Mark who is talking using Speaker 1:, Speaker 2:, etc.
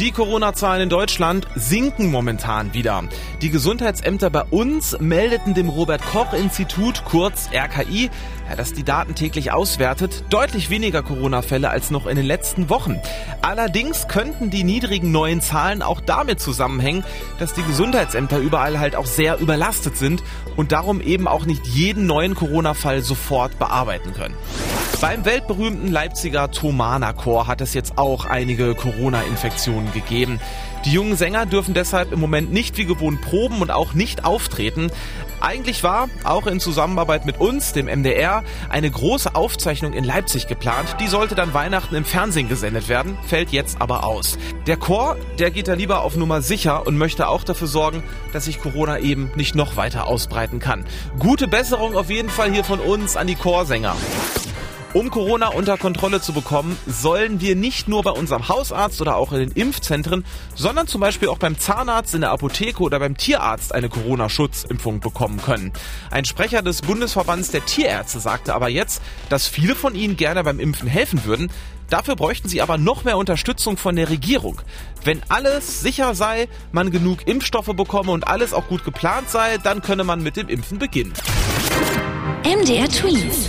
Speaker 1: Die Corona-Zahlen in Deutschland sinken momentan wieder. Die Gesundheitsämter bei uns meldeten dem Robert-Koch-Institut, kurz RKI, das die Daten täglich auswertet, deutlich weniger Corona-Fälle als noch in den letzten Wochen. Allerdings könnten die niedrigen neuen Zahlen auch damit zusammenhängen, dass die Gesundheitsämter überall halt auch sehr überlastet sind und darum eben auch nicht jeden neuen Corona-Fall sofort bearbeiten können. Beim weltberühmten Leipziger Thomana Chor hat es jetzt auch einige Corona-Infektionen gegeben. Die jungen Sänger dürfen deshalb im Moment nicht wie gewohnt proben und auch nicht auftreten. Eigentlich war, auch in Zusammenarbeit mit uns, dem MDR, eine große Aufzeichnung in Leipzig geplant. Die sollte dann Weihnachten im Fernsehen gesendet werden, fällt jetzt aber aus. Der Chor, der geht da lieber auf Nummer sicher und möchte auch dafür sorgen, dass sich Corona eben nicht noch weiter ausbreiten kann. Gute Besserung auf jeden Fall hier von uns an die Chorsänger. Um Corona unter Kontrolle zu bekommen, sollen wir nicht nur bei unserem Hausarzt oder auch in den Impfzentren, sondern zum Beispiel auch beim Zahnarzt, in der Apotheke oder beim Tierarzt eine Corona-Schutzimpfung bekommen können. Ein Sprecher des Bundesverbands der Tierärzte sagte aber jetzt, dass viele von ihnen gerne beim Impfen helfen würden. Dafür bräuchten sie aber noch mehr Unterstützung von der Regierung. Wenn alles sicher sei, man genug Impfstoffe bekomme und alles auch gut geplant sei, dann könne man mit dem Impfen beginnen.
Speaker 2: MDR Tweets.